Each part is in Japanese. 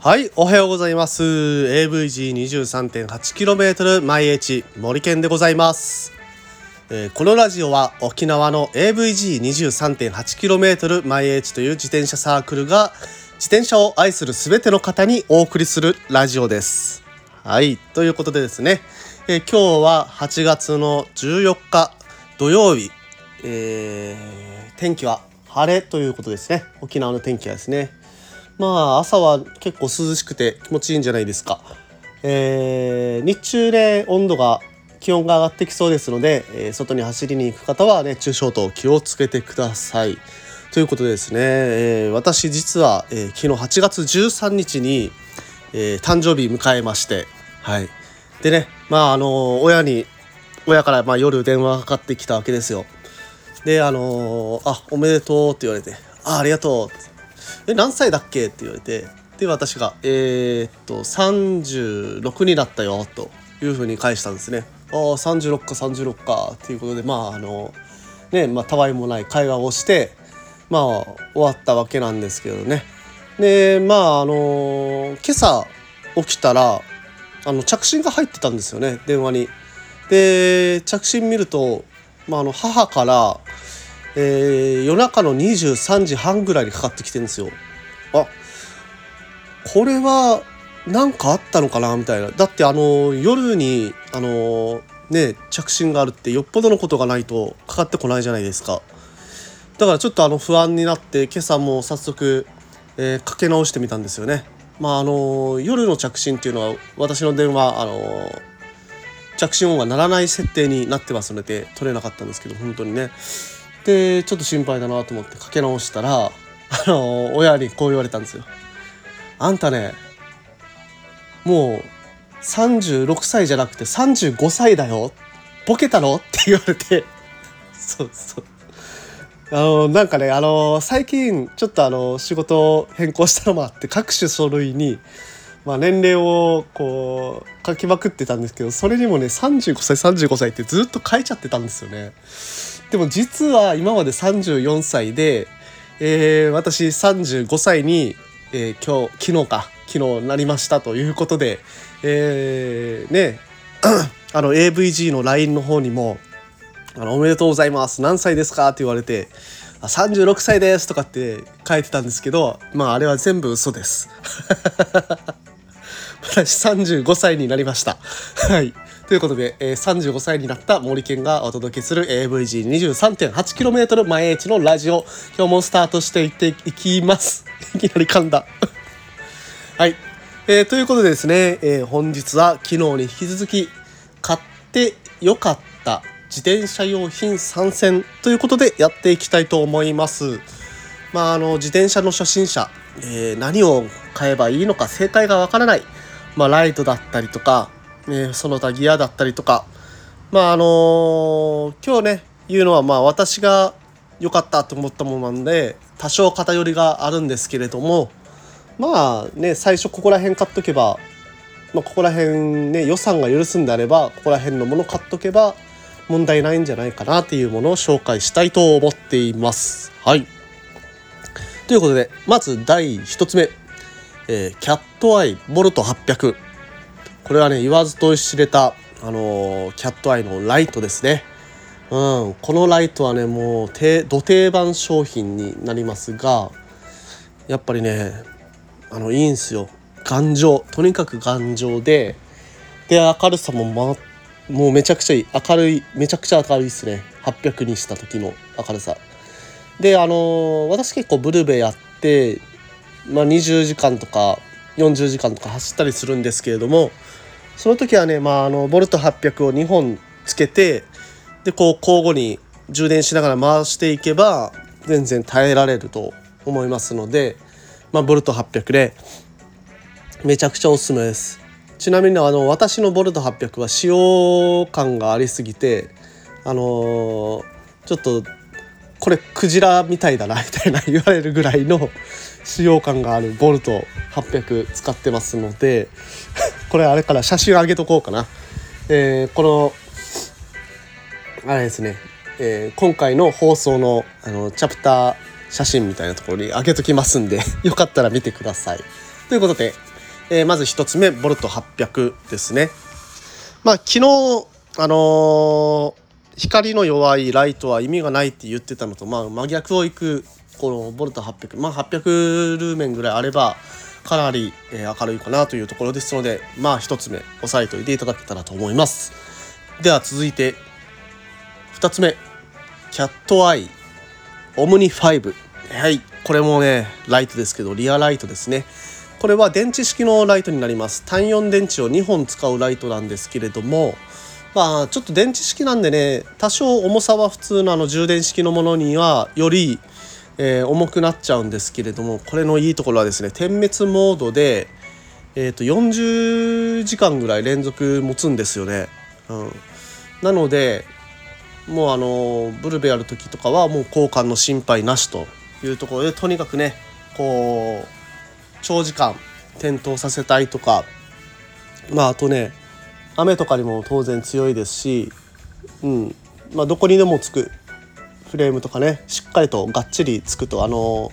はいおはようございます。AVG23.8km 毎 H 森健でございます、えー、このラジオは沖縄の AVG23.8km 毎 H という自転車サークルが自転車を愛するすべての方にお送りするラジオです。はいということでですね、えー、今日は8月の14日土曜日、えー、天気は晴れということですね沖縄の天気はですねまあ朝は結構涼しくて気持ちいいんじゃないですか。えー、日中で温度が気温が上がってきそうですので、えー、外に走りに行く方は熱中症と気をつけてください。ということでですね、えー、私実は、えー、昨日8月13日に、えー、誕生日迎えまして、はい。でね、まああの親に親からまあ夜電話がかかってきたわけですよ。で、あのあおめでとうって言われて、あありがとうえ何歳だっけ?」って言われてで私が「えー、っと36になったよ」というふうに返したんですね。ああ36か36かっていうことでまああのねまあたわいもない会話をしてまあ終わったわけなんですけどね。でまああの今朝起きたらあの着信が入ってたんですよね電話に。で着信見ると、まあ、あの母からえー、夜中の23時半ぐらいにかかってきてるんですよ。あこれは何かあったのかなみたいな。だってあの夜にあのね着信があるってよっぽどのことがないとかかってこないじゃないですか。だからちょっとあの不安になって今朝も早速、えー、かけ直してみたんですよね。まああの夜の着信っていうのは私の電話あの着信音が鳴らない設定になってますので取れなかったんですけど本当にねでちょっと心配だなと思ってかけ直したらあの親にこう言われたんですよ。あんたねもう36歳じゃなくて35歳だよボケたの？って言われてそうそうあのなんかねあの最近ちょっとあの仕事を変更したのもあって各種書類に、まあ、年齢をこう書きまくってたんですけどそれにもね35歳35歳ってずっと書いちゃってたんですよね。でも実は今まで34歳で、えー、私35歳に、えー、今日昨日か昨日なりましたということで、えー、ね あの AVG の LINE の方にもあの「おめでとうございます何歳ですか?」って言われて「36歳です」とかって書いてたんですけどまああれは全部嘘です。私35歳になりました。はい。ということで、えー、35歳になった森健がお届けする AVG23.8km 毎日のラジオ、今日もスタートしていっていきます。いきなり噛んだ。はい。えー、ということでですね、えー、本日は昨日に引き続き、買ってよかった自転車用品参戦ということでやっていきたいと思います。まあ、あの、自転車の初心者、えー、何を買えばいいのか正解がわからない。まあ、ライトだったりとか、ね、その他ギアだったりとかまああの、今日ね言うのはまあ私が良かったと思ったものなんで多少偏りがあるんですけれどもまあね最初ここら辺買っとけば、まあ、ここら辺ね予算が許すんであればここら辺のもの買っとけば問題ないんじゃないかなっていうものを紹介したいと思っています。はい。ということでまず第1つ目、えー、キャットアイボルト800これはね言わずと知れたあのー、キャットアイのライトですね。うん、このライトはねもうど定番商品になりますがやっぱりねあのいいんすよ。頑丈。とにかく頑丈でで明るさも、ま、もうめちゃくちゃいい。明るいめちゃくちゃ明るいっすね。800にした時の明るさ。であのー、私結構ブルベやって、まあ、20時間とか40時間とか走ったりするんですけれどもその時はね、まあ、あのボルト800を2本つけてでこう交互に充電しながら回していけば全然耐えられると思いますので、まあ、ボルト800でめちゃくちゃおすすめです。ちなみにあの私のボルト800は使用感がありすぎてあのー、ちょっとこれクジラみたいだな みたいな言われるぐらいの使用感があるボルト800使ってますのでこれあれから写真上げとこうかな。えー、このあれですねえー、今回の放送のあのチャプター写真みたいなところに上げときますんで よかったら見てください。ということで、えー、まず1つ目ボルト800ですね。まあ昨日あの、光の弱いライトは意味がないって言ってたのと、まあ、真逆をいくこのボルト800まあ800ルーメンぐらいあればかなり、え、明るいかなというところですのでまあ1つ目押さえておいていただけたらと思います。では続いて2つ目キャットアイオムニ5はいこれもねライトですけどリアライトですね。これは電池式のライトになります。単4電池を2本使うライトなんですけれどもまあちょっと電池式なんでね多少重さは普通のあの充電式のものにはよりえー、重くなっちゃうんですけれどもこれのいいところはですね点滅モードで、えー、と40時間ぐらい連続持つんですよね。うん、なのでもうあのブルベやる時とかはもう交換の心配なしというところでとにかくねこう長時間点灯させたいとかまああとね雨とかにも当然強いですし、うん。まあ、どこにでもつく。フレームとかねしっかりとがっちりつくとあの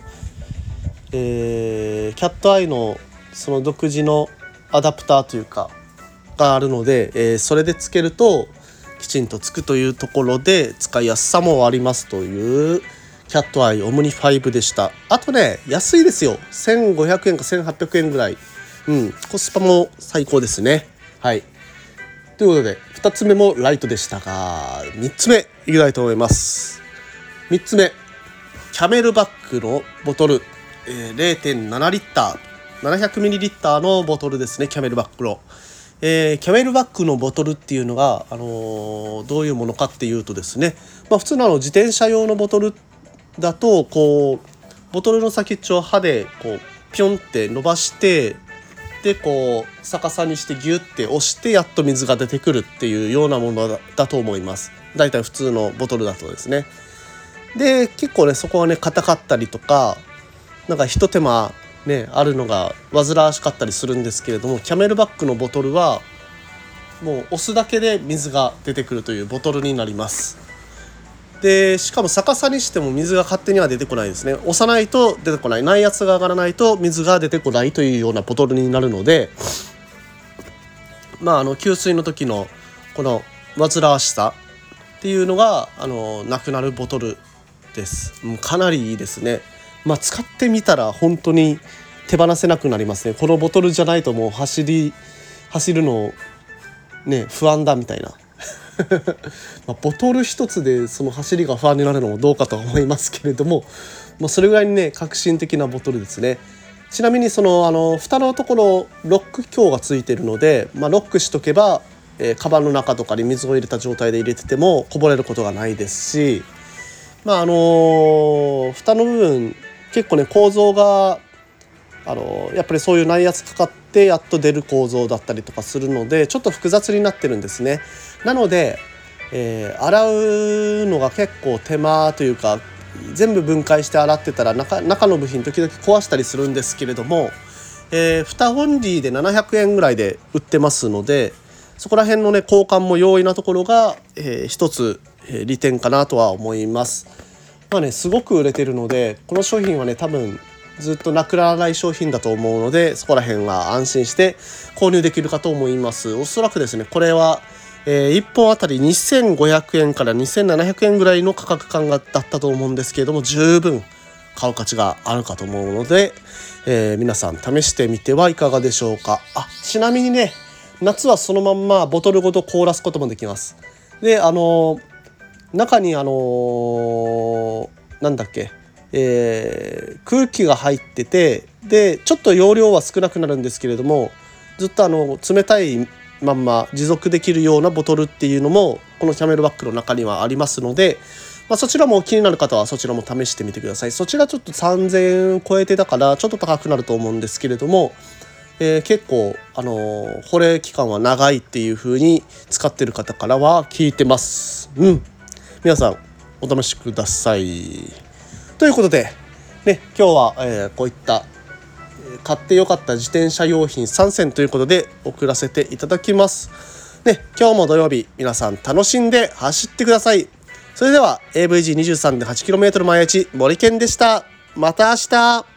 えー、キャットアイのその独自のアダプターというかがあるので、えー、それでつけるときちんとつくというところで使いやすさもありますというキャットアイオムニ5でした。あとね安いですよ。1500円か1800円ぐらい。うん。コスパも最高ですね。はい。ということで2つ目もライトでしたが3つ目いきたいと思います。3つ目。キャメルバックのボトル、えー、0.7リッター。700ミリリッターのボトルですねキャメルバックの、えー、キャメルバックのボトルっていうのが、あのー、どういうものかっていうとですね、まあ、普通のあの自転車用のボトルだとこうボトルの先っちょを刃でこうピョンって伸ばしてでこう逆さにしてギュッて押してやっと水が出てくるっていうようなものだと思います。だいたい普通のボトルだとですね。で結構ねそこはね硬かったりとかなんかひと手間ねあるのが煩わしかったりするんですけれどもキャメルバックのボトルはもう押すだけで水が出てくるというボトルになります。でしかも逆さにしても水が勝手には出てこないですね。押さないと出てこない。内圧が上がらないと水が出てこないというようなボトルになるのでまああの給水の時のこの煩わしさっていうのがあのなくなるボトルです。もうかなりいいですね。まあ使ってみたら本当に手放せなくなりますね。このボトルじゃないともう走り走るのね不安だみたいな。ま、ボトル一つでその走りが不安になるのもどうかと思いますけれども、まあ、それぐらいにね革新的なボトルですね。ちなみにそのあの蓋のところロック強がついてるので、まあ、ロックしとけば、えー、カバンの中とかに水を入れた状態で入れててもこぼれることがないですしまああの、蓋の部分結構ね構造があの、やっぱりそういう内圧かかってやっと出る構造だったりとかするのでちょっと複雑になってるんですね。なので、えー、洗うのが結構手間というか全部分解して洗ってたら中の部品時々壊したりするんですけれども、えー、蓋オンリーで700円ぐらいで売ってますのでそこら辺のね交換も容易なところが、えー、一つ利点かなとは思います。まあねすごく売れてるのでこの商品はね多分ずっとなくならない商品だと思うのでそこら辺は安心して購入できるかと思います。おそらくですねこれは、えー、1本あたり2500円から2700円ぐらいの価格感がだったと思うんですけれども十分買う価値があるかと思うので、えー、皆さん試してみてはいかがでしょうか。あちなみにね夏はそのまんまボトルごと凍らすこともできます。であのー中にあのー、なんだっけ、えー、空気が入っててでちょっと容量は少なくなるんですけれどもずっとあの冷たいまんま持続できるようなボトルっていうのもこのキャメルバッグの中にはありますので、まあ、そちらも気になる方はそちらも試してみてください。そちらちょっと3000円超えてだからちょっと高くなると思うんですけれども、えー、結構あの、保冷期間は長いっていう風に使ってる方からは聞いてます。うん。皆さんお試しください。ということで、ね、今日は、えー、こういった買ってよかった自転車用品3選ということで送らせていただきます。ね、今日も土曜日皆さん楽しんで走ってください。それでは AVG23.8km 毎日森健でしたまた明日